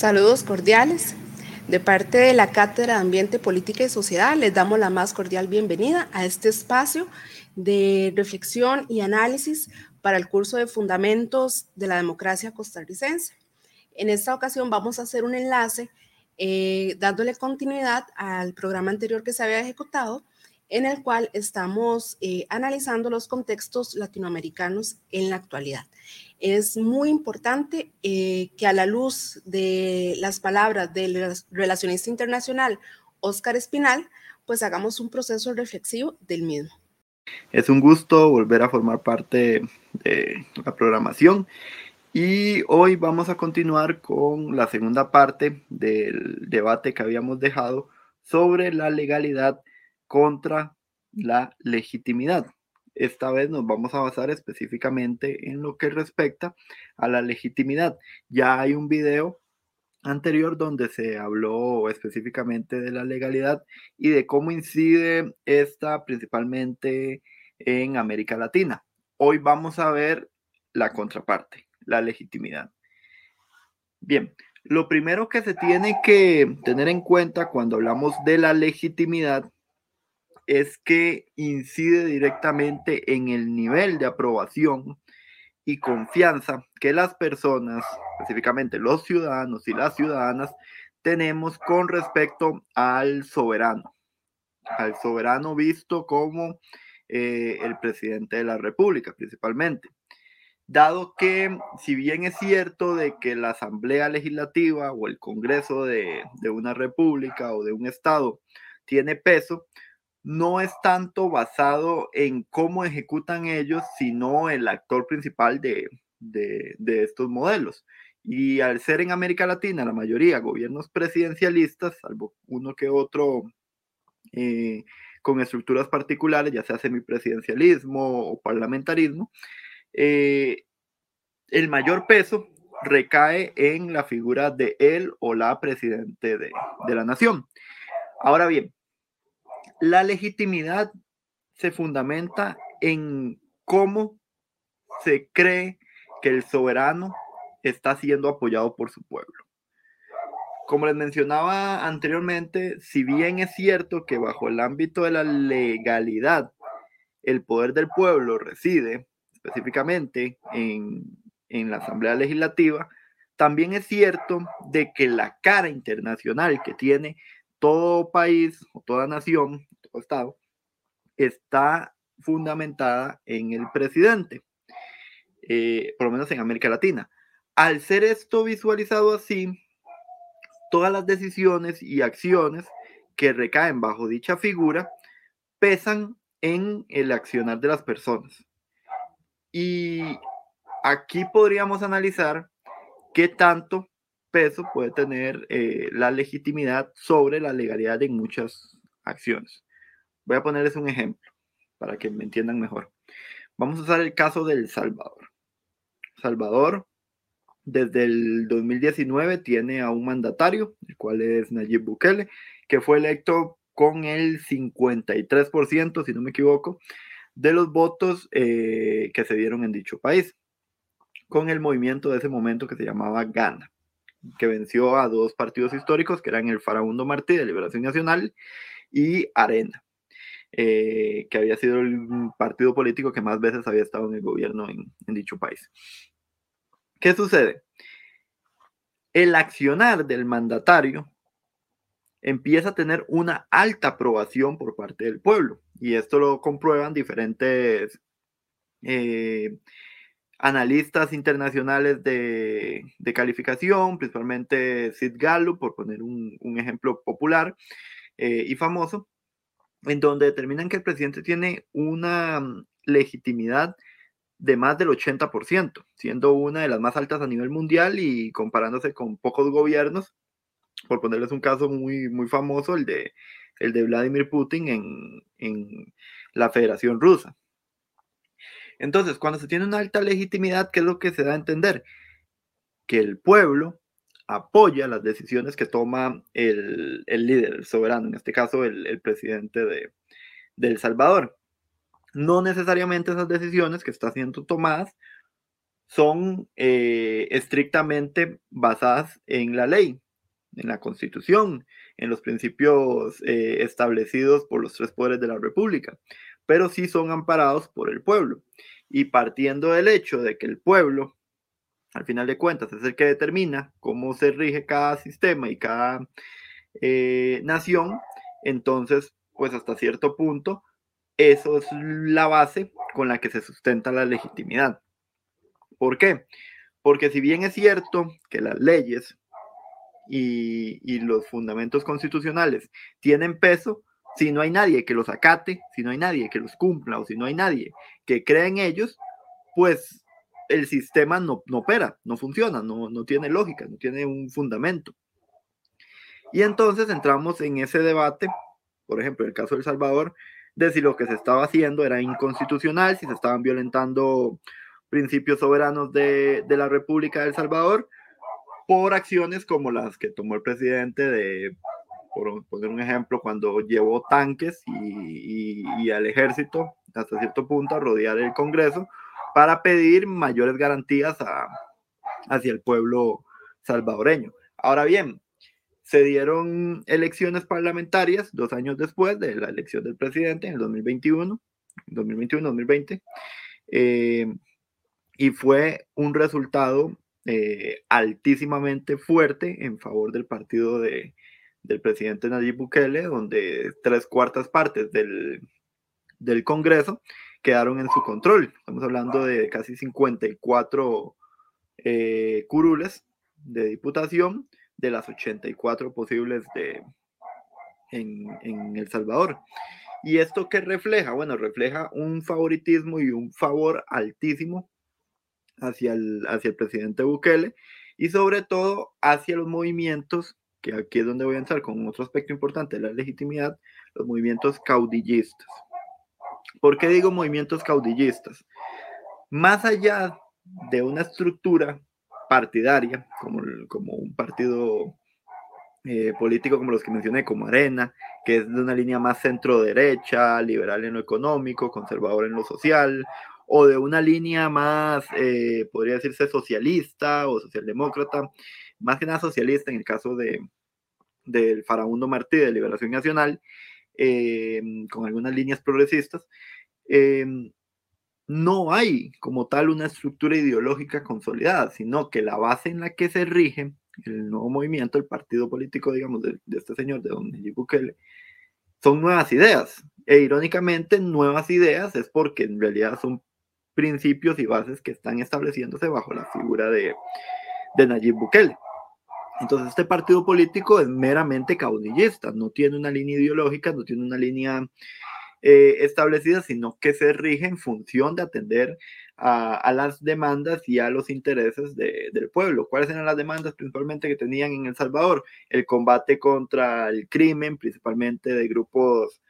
Saludos cordiales. De parte de la Cátedra de Ambiente, Política y Sociedad, les damos la más cordial bienvenida a este espacio de reflexión y análisis para el curso de Fundamentos de la Democracia Costarricense. En esta ocasión vamos a hacer un enlace eh, dándole continuidad al programa anterior que se había ejecutado, en el cual estamos eh, analizando los contextos latinoamericanos en la actualidad es muy importante eh, que a la luz de las palabras del relacionista internacional Oscar Espinal, pues hagamos un proceso reflexivo del mismo. Es un gusto volver a formar parte de la programación y hoy vamos a continuar con la segunda parte del debate que habíamos dejado sobre la legalidad contra la legitimidad. Esta vez nos vamos a basar específicamente en lo que respecta a la legitimidad. Ya hay un video anterior donde se habló específicamente de la legalidad y de cómo incide esta principalmente en América Latina. Hoy vamos a ver la contraparte, la legitimidad. Bien, lo primero que se tiene que tener en cuenta cuando hablamos de la legitimidad es que incide directamente en el nivel de aprobación y confianza que las personas, específicamente los ciudadanos y las ciudadanas, tenemos con respecto al soberano, al soberano visto como eh, el presidente de la República principalmente. Dado que, si bien es cierto de que la Asamblea Legislativa o el Congreso de, de una república o de un Estado tiene peso, no es tanto basado en cómo ejecutan ellos, sino el actor principal de, estos modelos. Y al ser en América Latina la mayoría gobiernos presidencialistas, salvo uno que otro eh, con estructuras particulares, ya sea semipresidencialismo o parlamentarismo, eh, el mayor peso recae en la figura de él o la presidente de, de la nación. Ahora bien, la legitimidad se fundamenta en cómo se cree que el soberano está siendo apoyado por su pueblo. Como les mencionaba anteriormente, si bien es cierto que bajo el ámbito de la legalidad el poder del pueblo reside específicamente en, en la Asamblea Legislativa, también es cierto de que la cara internacional que tiene todo país o toda nación, todo estado, está fundamentada en el presidente, eh, por lo menos en América Latina. Al ser esto visualizado así, todas las decisiones y acciones que recaen bajo dicha figura pesan en el accionar de las personas. Y aquí podríamos analizar qué tanto peso puede tener eh, la legitimidad sobre la legalidad en muchas acciones. Voy a ponerles un ejemplo para que me entiendan mejor. Vamos a usar el caso del Salvador. Salvador, desde el 2019, tiene a un mandatario, el cual es Nayib Bukele, que fue electo con el 53%, si no me equivoco, de los votos eh, que se dieron en dicho país, con el movimiento de ese momento que se llamaba Gana que venció a dos partidos históricos, que eran el Farabundo Martí de Liberación Nacional y Arena, eh, que había sido el partido político que más veces había estado en el gobierno en, dicho país. ¿Qué sucede? El accionar del mandatario empieza a tener una alta aprobación por parte del pueblo. Y esto lo comprueban diferentes eh, analistas internacionales de, calificación, principalmente Sid Gallup, por poner un, ejemplo popular eh, y famoso, en donde determinan que el presidente tiene una mm, legitimidad de más del 80%, siendo una de las más altas a nivel mundial y comparándose con pocos gobiernos, por ponerles un caso muy, muy famoso, el de, el de Vladimir Putin en, en la Federación Rusa. Entonces, cuando se tiene una alta legitimidad, ¿qué es lo que se da a entender? Que el pueblo apoya las decisiones que toma el, líder, el soberano, en este caso el, presidente de, El Salvador. No necesariamente esas decisiones que están siendo tomadas son eh, estrictamente basadas en la ley, en la constitución, en los principios eh, establecidos por los tres poderes de la República, pero sí son amparados por el pueblo. Y partiendo del hecho de que el pueblo, al final de cuentas, es el que determina cómo se rige cada sistema y cada eh, nación, entonces, pues hasta cierto punto, eso es la base con la que se sustenta la legitimidad. ¿Por qué? Porque si bien es cierto que las leyes y, los fundamentos constitucionales tienen peso, si no hay nadie que los acate, si no hay nadie que los cumpla o si no hay nadie que crea en ellos, pues el sistema no, opera, no funciona, no, no tiene lógica, no tiene un fundamento. Y entonces entramos en ese debate, por ejemplo, el caso de El Salvador, de si lo que se estaba haciendo era inconstitucional, si se estaban violentando principios soberanos de, de la República de El Salvador, por acciones como las que tomó el presidente de por poner un ejemplo, cuando llevó tanques y, al ejército hasta cierto punto a rodear el Congreso para pedir mayores garantías hacia el pueblo salvadoreño. Ahora bien, se dieron elecciones parlamentarias dos años después de la elección del presidente en el 2021, 2021-2020, eh, y fue un resultado eh, altísimamente fuerte en favor del partido de, del presidente Nayib Bukele, donde tres cuartas partes del, del Congreso quedaron en su control. Estamos hablando de casi 54 eh, curules de diputación de las 84 posibles de, en, en, El Salvador. ¿Y esto qué refleja? Bueno, refleja un favoritismo y un favor altísimo hacia el, hacia el presidente Bukele y sobre todo hacia los movimientos que aquí es donde voy a entrar con otro aspecto importante de la legitimidad, los movimientos caudillistas. ¿Por qué digo movimientos caudillistas? Más allá de una estructura partidaria, como, un partido eh, político como los que mencioné, como Arena, que es de una línea más centro-derecha, liberal en lo económico, conservador en lo social, o de una línea más, eh, podría decirse, socialista o socialdemócrata, más que nada socialista en el caso de, del Farabundo Martí de Liberación Nacional, eh, con algunas líneas progresistas, eh, no hay como tal una estructura ideológica consolidada, sino que la base en la que se rige el nuevo movimiento, el partido político, digamos, de, este señor, de don Nayib Bukele, son nuevas ideas. E irónicamente, nuevas ideas es porque en realidad son principios y bases que están estableciéndose bajo la figura de, de Nayib Bukele. Entonces este partido político es meramente caudillista, no tiene una línea ideológica, no tiene una línea eh, establecida, sino que se rige en función de atender a, las demandas y a los intereses del pueblo. ¿Cuáles eran las demandas principalmente que tenían en El Salvador? El combate contra el crimen, principalmente de grupos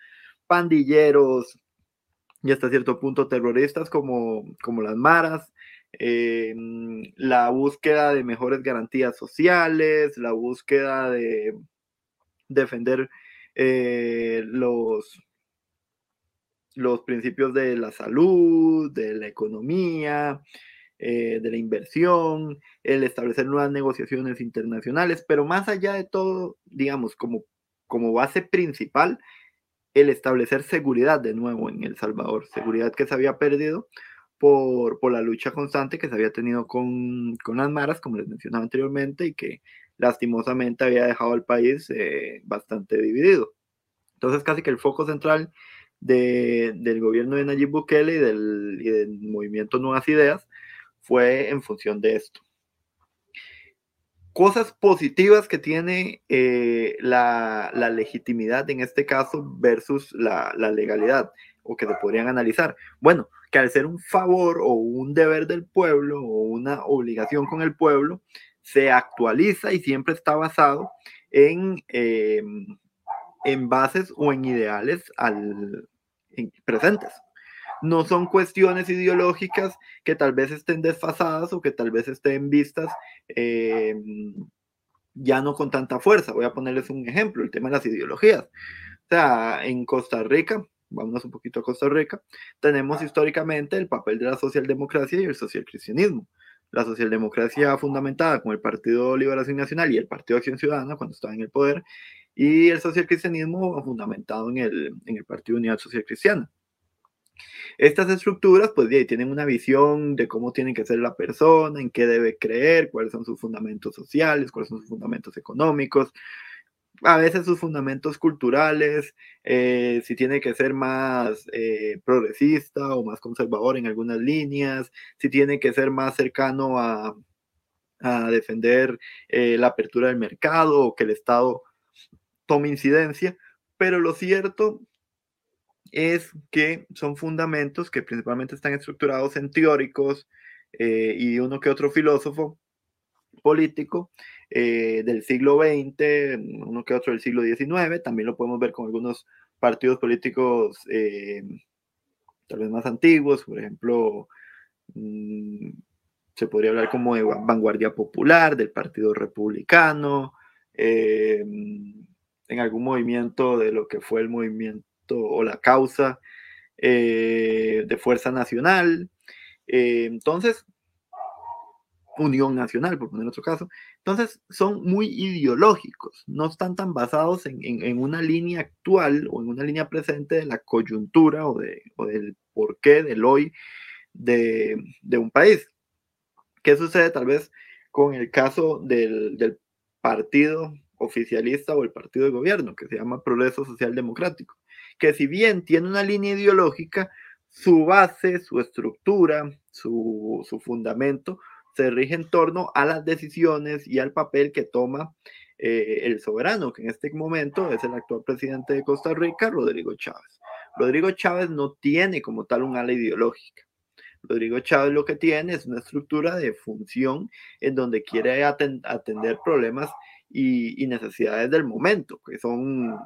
pandilleros y hasta cierto punto terroristas como, como las maras, eh, la búsqueda de mejores garantías sociales, la búsqueda de defender eh, los, los principios de la salud, de la economía, eh, de la inversión, el establecer nuevas negociaciones internacionales, pero más allá de todo, digamos, como, como base principal, el establecer seguridad de nuevo en El Salvador, seguridad que se había perdido por, por, la lucha constante que se había tenido con, con, las maras, como les mencionaba anteriormente, y que lastimosamente había dejado al país eh, bastante dividido. Entonces, casi que el foco central de, del gobierno de Nayib Bukele y del, y del movimiento Nuevas Ideas fue en función de esto. Cosas positivas que tiene eh, la, la, legitimidad en este caso versus la legalidad. O que se podrían analizar? Bueno, que al ser un favor o un deber del pueblo o una obligación con el pueblo, se actualiza y siempre está basado en, em, en bases o en ideales al, presentes. No son cuestiones ideológicas que tal vez estén desfasadas o que tal vez estén vistas em, ya no con tanta fuerza. Voy a ponerles un ejemplo, el tema de las ideologías. O sea, en Costa Rica, vamos un poquito a Costa Rica, tenemos históricamente el papel de la socialdemocracia y el socialcristianismo. La socialdemocracia fundamentada con el Partido Liberación Nacional y el Partido Acción Ciudadana cuando estaba en el poder, y el socialcristianismo fundamentado en el, en el Partido Unidad Social Cristiana. Estas estructuras, pues, tienen una visión de cómo tiene que ser la persona, en qué debe creer, cuáles son sus fundamentos sociales, cuáles son sus fundamentos económicos, a veces sus fundamentos culturales, eh, si tiene que ser más eh, progresista o más conservador en algunas líneas, si tiene que ser más cercano a, a defender eh, la apertura del mercado o que el Estado tome incidencia, pero lo cierto es que son fundamentos que principalmente están estructurados en teóricos y uno que otro filósofo político eh, del siglo XX, uno que otro del siglo XIX, también lo podemos ver con algunos partidos políticos eh, tal vez más antiguos, por ejemplo, mm, se podría hablar como de vanguardia popular, del Partido Republicano, eh, en algún movimiento de lo que fue el movimiento o la causa de Fuerza Nacional. entonces, Unión Nacional, por poner otro caso. Entonces, son muy ideológicos, no están tan basados en, una línea actual o en una línea presente de la coyuntura o, de, del porqué del hoy de, un país. ¿Qué sucede tal vez con el caso del, del partido oficialista o el partido de gobierno, que se llama Progreso Social Democrático? Que si bien tiene una línea ideológica, su base, su estructura, su, su fundamento se rige en torno a las decisiones y al papel que toma eh, el soberano, que en este momento es el actual presidente de Costa Rica, Rodrigo Chávez. Rodrigo Chávez no tiene como tal un ala ideológica. Rodrigo Chávez lo que tiene es una estructura de función en donde quiere atender problemas y, necesidades del momento, que son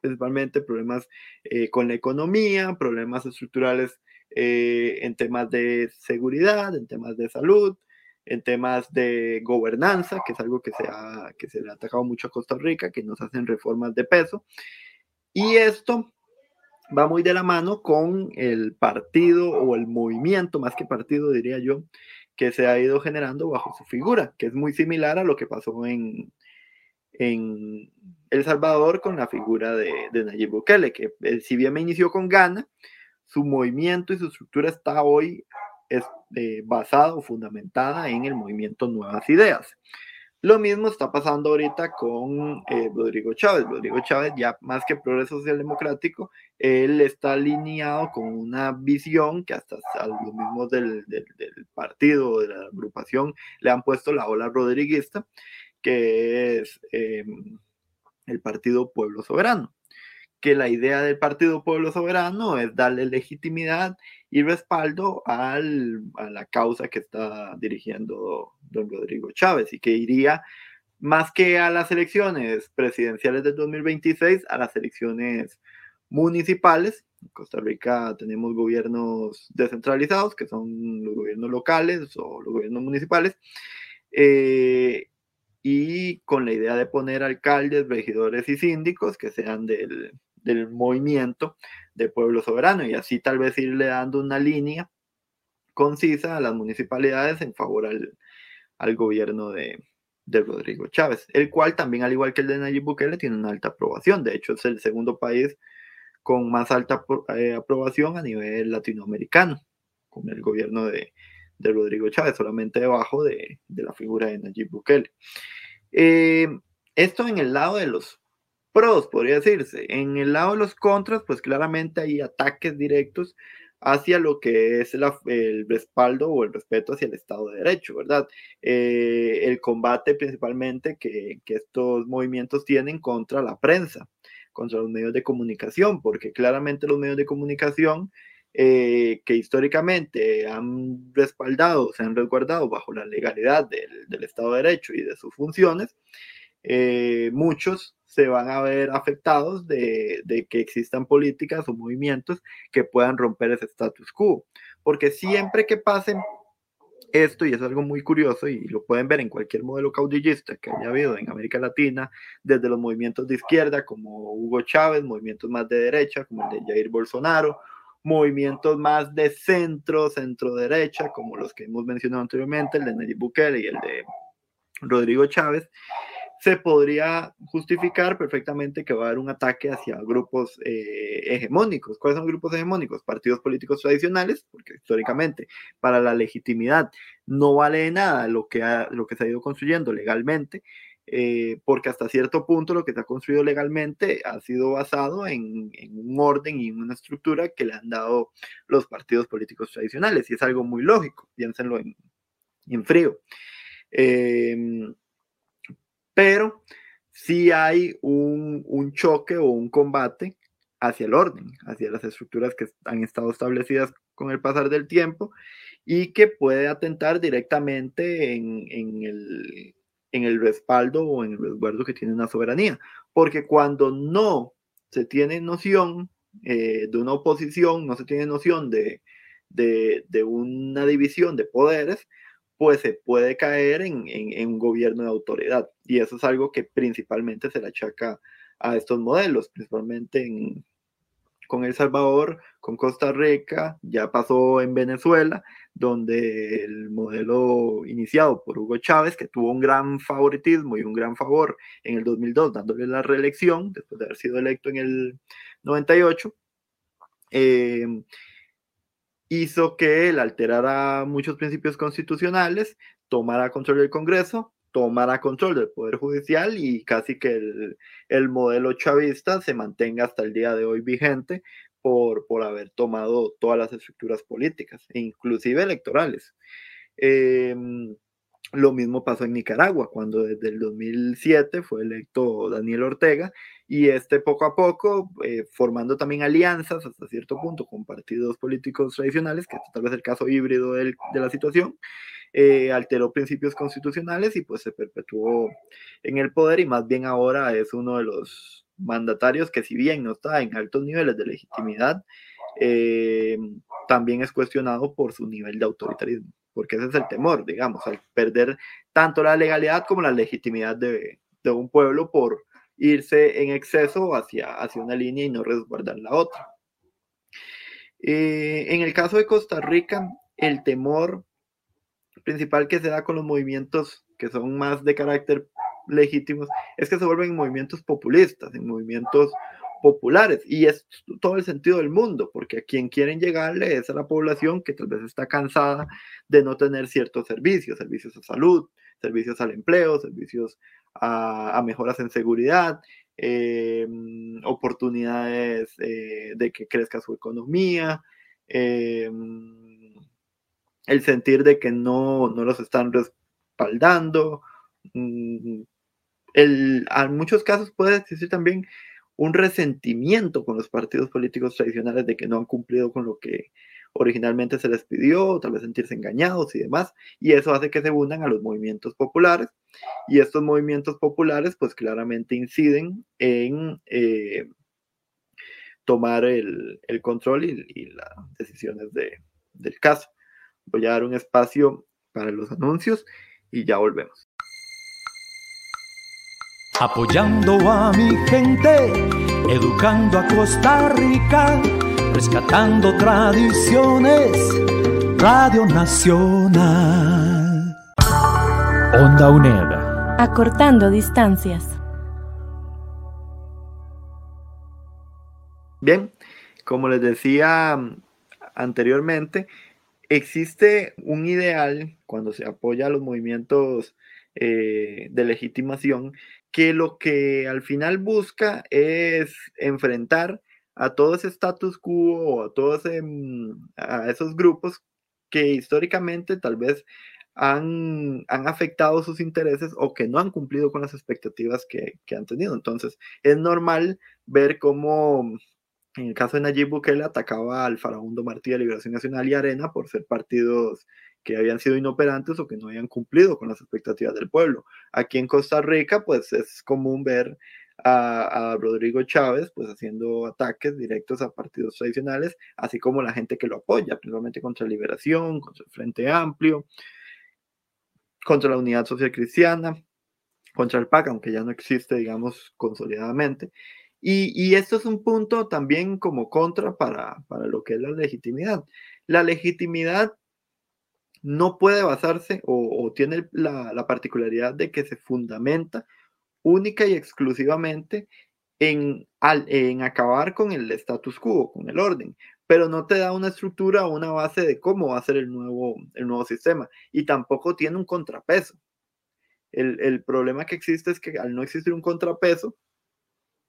principalmente problemas eh, con la economía, problemas estructurales eh, en temas de seguridad, en temas de salud, en temas de gobernanza, que es algo que se, ha, que se le ha atacado mucho a Costa Rica, que nos hacen reformas de peso. Y esto va muy de la mano con el partido o el movimiento, más que partido diría yo, que se ha ido generando bajo su figura, que es muy similar a lo que pasó en, en El Salvador con la figura de, de Nayib Bukele, que eh, si bien me inició con Ghana, su movimiento y su estructura está hoy es, o fundamentada en el movimiento Nuevas Ideas. Lo mismo está pasando ahorita con eh, Rodrigo Chávez. Rodrigo Chávez, ya más que progreso social democrático, él está alineado con una visión que hasta a los mismos del partido, de la agrupación, le han puesto la ola rodriguista, que es em, el Partido Pueblo Soberano que la idea del Partido Pueblo Soberano es darle legitimidad y respaldo a la causa que está dirigiendo don Rodrigo Chávez y que iría más que a las elecciones presidenciales del 2026, a las elecciones municipales. En Costa Rica tenemos gobiernos descentralizados, que son los gobiernos locales o los gobiernos municipales, eh, y con la idea de poner alcaldes, regidores y síndicos que sean del, del movimiento de pueblo soberano y así tal vez irle dando una línea concisa a las municipalidades en favor al, gobierno de, Rodrigo Chávez, el cual también, al igual que el de Nayib Bukele, tiene una alta aprobación. De hecho, es el segundo país con más alta eh, aprobación a nivel latinoamericano, con el gobierno de, Rodrigo Chávez, solamente debajo de, la figura de Nayib Bukele. Eh, esto en el lado de los pros, podría decirse. En el lado de los contras, pues claramente hay ataques directos hacia lo que es el respaldo o el respeto hacia el Estado de Derecho, ¿verdad? Eh, el combate principalmente que, que, estos movimientos tienen contra la prensa, contra los medios de comunicación, porque claramente los medios de comunicación eh, que históricamente han respaldado, se han resguardado bajo la legalidad del, Estado de Derecho y de sus funciones, eh, muchos se van a ver afectados de, que existan políticas o movimientos que puedan romper ese status quo. Porque siempre que pasen esto, y es algo muy curioso, y lo pueden ver en cualquier modelo caudillista que haya habido en América Latina, desde los movimientos de izquierda como Hugo Chávez, movimientos más de derecha como el de Jair Bolsonaro, movimientos más de centro, centro derecha, como los que hemos mencionado anteriormente, el de Nayib Bukele y el de Rodrigo Chávez, se podría justificar perfectamente que va a haber un ataque hacia grupos eh, hegemónicos. ¿Cuáles son grupos hegemónicos? Partidos políticos tradicionales, porque históricamente para la legitimidad no vale nada lo que, lo que se ha ido construyendo legalmente, eh, porque hasta cierto punto lo que se ha construido legalmente ha sido basado en, un orden y una estructura que le han dado los partidos políticos tradicionales, y es algo muy lógico, piénsenlo en, en frío. Eh, pero sí hay un, un choque o un combate hacia el orden, hacia las estructuras que han estado establecidas con el pasar del tiempo y que puede atentar directamente en, en, el, en, el, respaldo o en el resguardo que tiene una soberanía. Porque cuando no se tiene noción eh, de una oposición, no se tiene noción de, de, de, una división de poderes, pues se puede caer en, un gobierno de autoridad. Y eso es algo que principalmente se le achaca a estos modelos, principalmente con El Salvador, con Costa Rica, ya pasó en Venezuela, donde el modelo iniciado por Hugo Chávez, que tuvo un gran favoritismo y un gran favor en el 2002, dándole la reelección, después de haber sido electo en el 98, eh, hizo que él alterara muchos principios constitucionales, tomara control del Congreso, tomara control del Poder Judicial y casi que el, modelo chavista se mantenga hasta el día de hoy vigente por, por haber tomado todas las estructuras políticas, inclusive electorales. Em, lo mismo pasó en Nicaragua, cuando desde el 2007 fue electo Daniel Ortega y este poco a poco, eh, formando también alianzas hasta cierto punto con partidos políticos tradicionales, que es tal vez el caso híbrido de la situación, eh, alteró principios constitucionales y pues se perpetuó en el poder y más bien ahora es uno de los mandatarios que si bien no está en altos niveles de legitimidad, eh, también es cuestionado por su nivel de autoritarismo, porque ese es el temor, digamos, al perder tanto la legalidad como la legitimidad de, de un pueblo por irse en exceso hacia, hacia una línea y no resguardar la otra. Eh, en el caso de Costa Rica, el temor principal que se da con los movimientos que son más de carácter legítimos es que se vuelven movimientos populistas, en movimientos populares. Y es todo el sentido del mundo, porque a quien quieren llegarle es a la población que tal vez está cansada de no tener ciertos servicios, servicios a salud, servicios al empleo, servicios a, mejoras en seguridad, eh, oportunidades eh, de que crezca su economía, eh, el sentir de que no, no los están respaldando. Mm, el, en muchos casos puede existir también un resentimiento con los partidos políticos tradicionales de que no han cumplido con lo que originalmente se les pidió, tal vez sentirse engañados y demás, y eso hace que se unan a los movimientos populares, y estos movimientos populares pues claramente inciden en eh, tomar el, control y, las decisiones del caso. Voy a dar un espacio para los anuncios y ya volvemos. Apoyando a mi gente, educando a Costa Rica rescatando tradiciones, Radio Nacional. Onda UNED. Acortando distancias. Bien, como les decía anteriormente, existe un ideal cuando se apoya a los movimientos eh, de legitimación que lo que al final busca es enfrentar a todo ese status quo, a todos a esos grupos que históricamente tal vez han, han, afectado sus intereses o que no han cumplido con las expectativas que, que, han tenido. Entonces, es normal ver cómo, en el caso de Nayib Bukele, atacaba al Farabundo Martí de Liberación Nacional y Arena por ser partidos que habían sido inoperantes o que no habían cumplido con las expectativas del pueblo. Aquí en Costa Rica, pues es común ver a, Rodrigo Chávez, pues haciendo ataques directos a partidos tradicionales, así como la gente que lo apoya, principalmente contra Liberación, contra el Frente Amplio, contra la Unidad Social Cristiana, contra el PAC, aunque ya no existe, digamos, consolidadamente. Y, esto es un punto también como contra para, para lo que es la legitimidad. La legitimidad no puede basarse o, o tiene la, la, particularidad de que se fundamenta única y exclusivamente en, en acabar con el status quo, con el orden, pero no te da una estructura o una base de cómo va a ser el nuevo, el nuevo sistema y tampoco tiene un contrapeso. El, el problema que existe es que al no existir un contrapeso,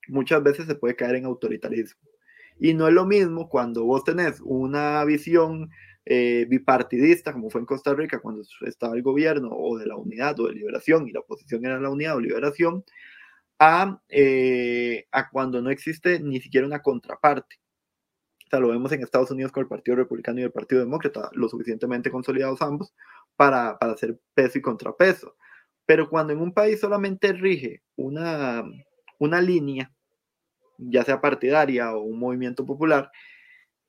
muchas veces se puede caer en autoritarismo. Y no es lo mismo cuando vos tenés una visión eh, bipartidista, como fue en Costa Rica cuando estaba el gobierno o de la unidad o de liberación y la oposición era la unidad o liberación, a, eh, a cuando no existe ni siquiera una contraparte. O sea, lo vemos en Estados Unidos con el Partido Republicano y el Partido Demócrata, lo suficientemente consolidados ambos para, para hacer peso y contrapeso. Pero cuando en un país solamente rige una, una línea, ya sea partidaria o un movimiento popular,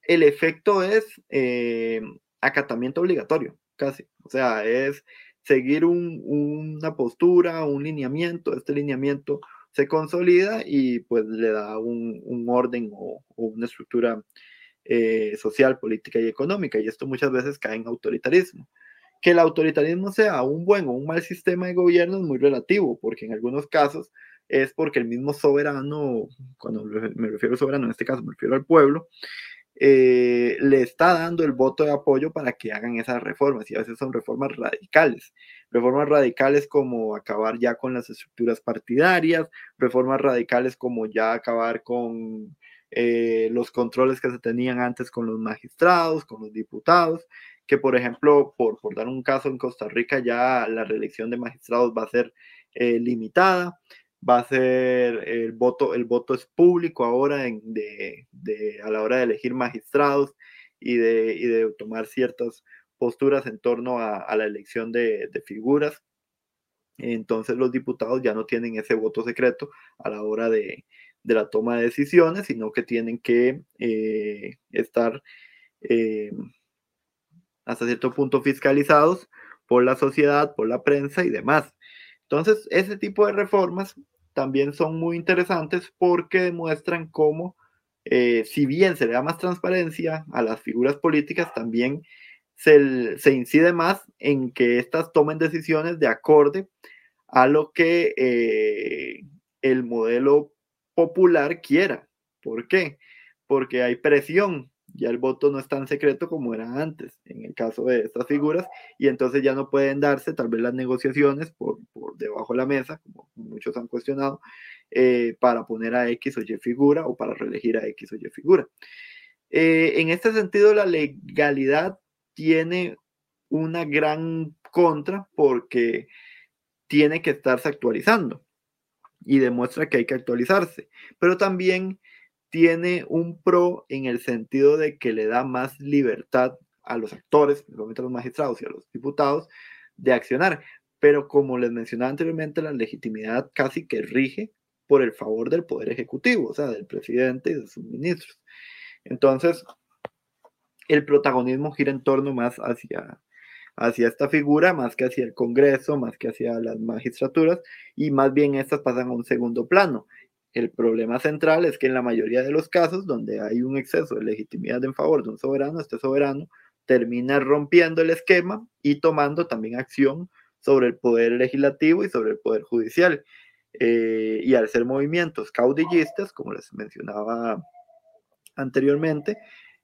el efecto es eh, acatamiento obligatorio, casi. O sea, es seguir un, una postura, un lineamiento. Este lineamiento se consolida y pues le da un, un orden o, o, una estructura eh, social, política y económica. Y esto muchas veces cae en autoritarismo. Que el autoritarismo sea un buen o un mal sistema de gobierno es muy relativo, porque en algunos casos es porque el mismo soberano, cuando me refiero a soberano, en este caso me refiero al pueblo, eh, le está dando el voto de apoyo para que hagan esas reformas y a veces son reformas radicales. Reformas radicales como acabar ya con las estructuras partidarias, reformas radicales como ya acabar con eh, los controles que se tenían antes con los magistrados, con los diputados, que por ejemplo, por, por dar un caso en Costa Rica, ya la reelección de magistrados va a ser eh, limitada va a ser el voto, el voto es público ahora en, de, de, a la hora de elegir magistrados y de, y de tomar ciertas posturas en torno a, la elección de, figuras. Entonces los diputados ya no tienen ese voto secreto a la hora de, de la toma de decisiones, sino que tienen que eh, estar eh, hasta cierto punto fiscalizados por la sociedad, por la prensa y demás. Entonces, ese tipo de reformas también son muy interesantes porque demuestran cómo, eh, si bien se le da más transparencia a las figuras políticas, también se, incide más en que éstas tomen decisiones de acorde a lo que eh, el modelo popular quiera. ¿Por qué? Porque hay presión ya el voto no es tan secreto como era antes, en el caso de estas figuras, y entonces ya no pueden darse tal vez las negociaciones por, por debajo de la mesa, como muchos han cuestionado, eh, para poner a X o Y figura o para reelegir a X o Y figura. Eh, en este sentido, la legalidad tiene una gran contra porque tiene que estarse actualizando y demuestra que hay que actualizarse, pero también tiene un pro en el sentido de que le da más libertad a los actores, a los magistrados y a los diputados, de accionar. Pero como les mencionaba anteriormente, la legitimidad casi que rige por el favor del Poder Ejecutivo, o sea, del presidente y de sus ministros. Entonces, el protagonismo gira en torno más hacia, hacia esta figura, más que hacia el Congreso, más que hacia las magistraturas, y más bien estas pasan a un segundo plano. El problema central es que en la mayoría de los casos donde hay un exceso de legitimidad en favor de un soberano, este soberano termina rompiendo el esquema y tomando también acción sobre el poder legislativo y sobre el poder judicial. Eh, y al ser movimientos caudillistas, como les mencionaba anteriormente,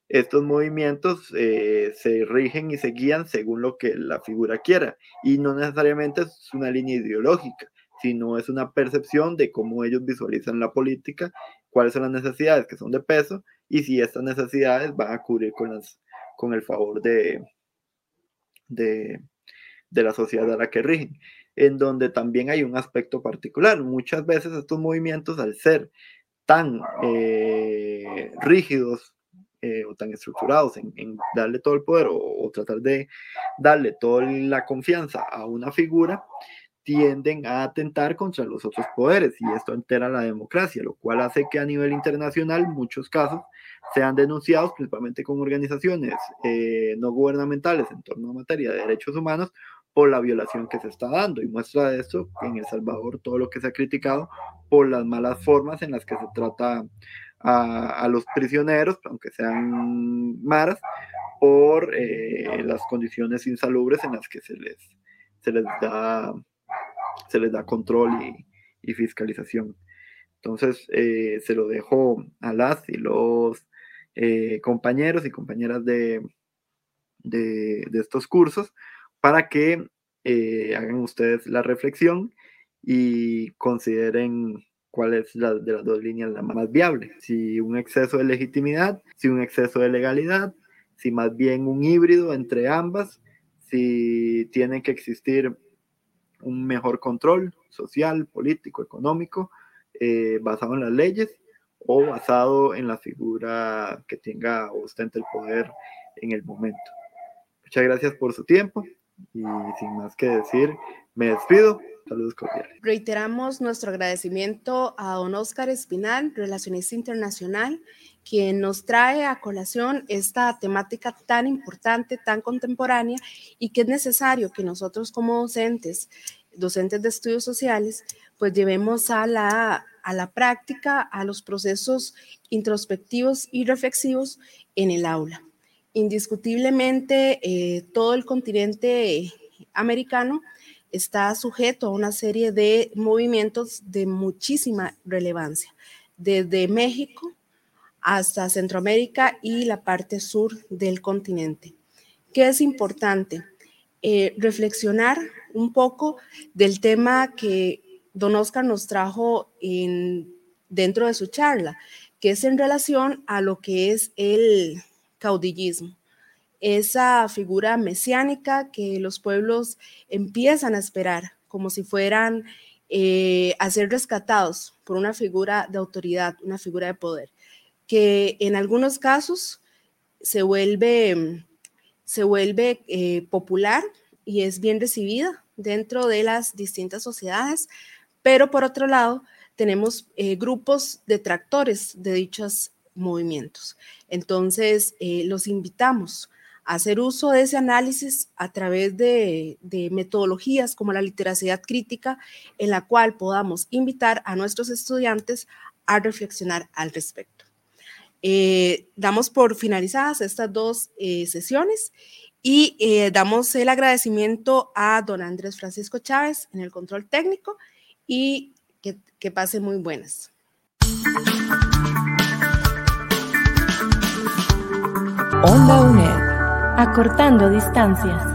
estos movimientos eh, se rigen y se guían según lo que la figura quiera y no necesariamente es una línea ideológica sino es una percepción de cómo ellos visualizan la política, cuáles son las necesidades que son de peso y si estas necesidades van a cubrir con, el favor de, de, la sociedad a la que rigen, en donde también hay un aspecto particular. Muchas veces estos movimientos, al ser tan eh, rígidos eh, o tan estructurados en, darle todo el poder o, tratar de darle toda la confianza a una figura, tienden a atentar contra los otros poderes y esto entera la democracia, lo cual hace que a nivel internacional muchos casos sean denunciados principalmente con organizaciones eh, no gubernamentales en torno a materia de derechos humanos por la violación que se está dando. Y muestra de esto en El Salvador todo lo que se ha criticado por las malas formas en las que se trata a, los prisioneros, aunque sean maras, por eh, las condiciones insalubres en las que se les, se les, da, se les da control y, fiscalización. Entonces, eh, se lo dejo a las y los eh, compañeros y compañeras de, de, estos cursos para que hagan ustedes la reflexión y consideren cuál es la, de las dos líneas la más viable. Si un exceso de legitimidad, si un exceso de legalidad, si más bien un híbrido entre ambas, si tiene que existir un mejor control social, político, económico, eh, basado en las leyes o basado en la figura que tenga o ostente el poder en el momento. Muchas gracias por su tiempo y sin más que decir, me despido. Reiteramos nuestro agradecimiento a don Oscar Espinal, relacionista internacional, quien nos trae a colación esta temática tan importante, tan contemporánea y que es necesario que nosotros como docentes, docentes de estudios sociales, pues llevemos a la, a la práctica, a los procesos introspectivos y reflexivos en el aula. Indiscutiblemente, eh, todo el continente americano está sujeto a una serie de movimientos de muchísima relevancia, desde México hasta Centroamérica y la parte sur del continente. ¿Qué es importante? Eh, reflexionar un poco del tema que don Oscar nos trajo en, dentro de su charla, que es en relación a lo que es el caudillismo esa figura mesiánica que los pueblos empiezan a esperar, como si fueran eh, a ser rescatados por una figura de autoridad, una figura de poder, que en algunos casos se vuelve, se vuelve eh, popular y es bien recibida dentro de las distintas sociedades, pero por otro lado tenemos eh, grupos detractores de dichos movimientos. Entonces, los invitamos hacer uso de ese análisis a través de, metodologías como la literacidad crítica, en la cual podamos invitar a nuestros estudiantes a reflexionar al respecto. Eh, damos por finalizadas estas dos eh, sesiones y eh, damos el agradecimiento a don Andrés Francisco Chávez en el control técnico y que, que pasen muy buenas. Onda UNED acortando distancias.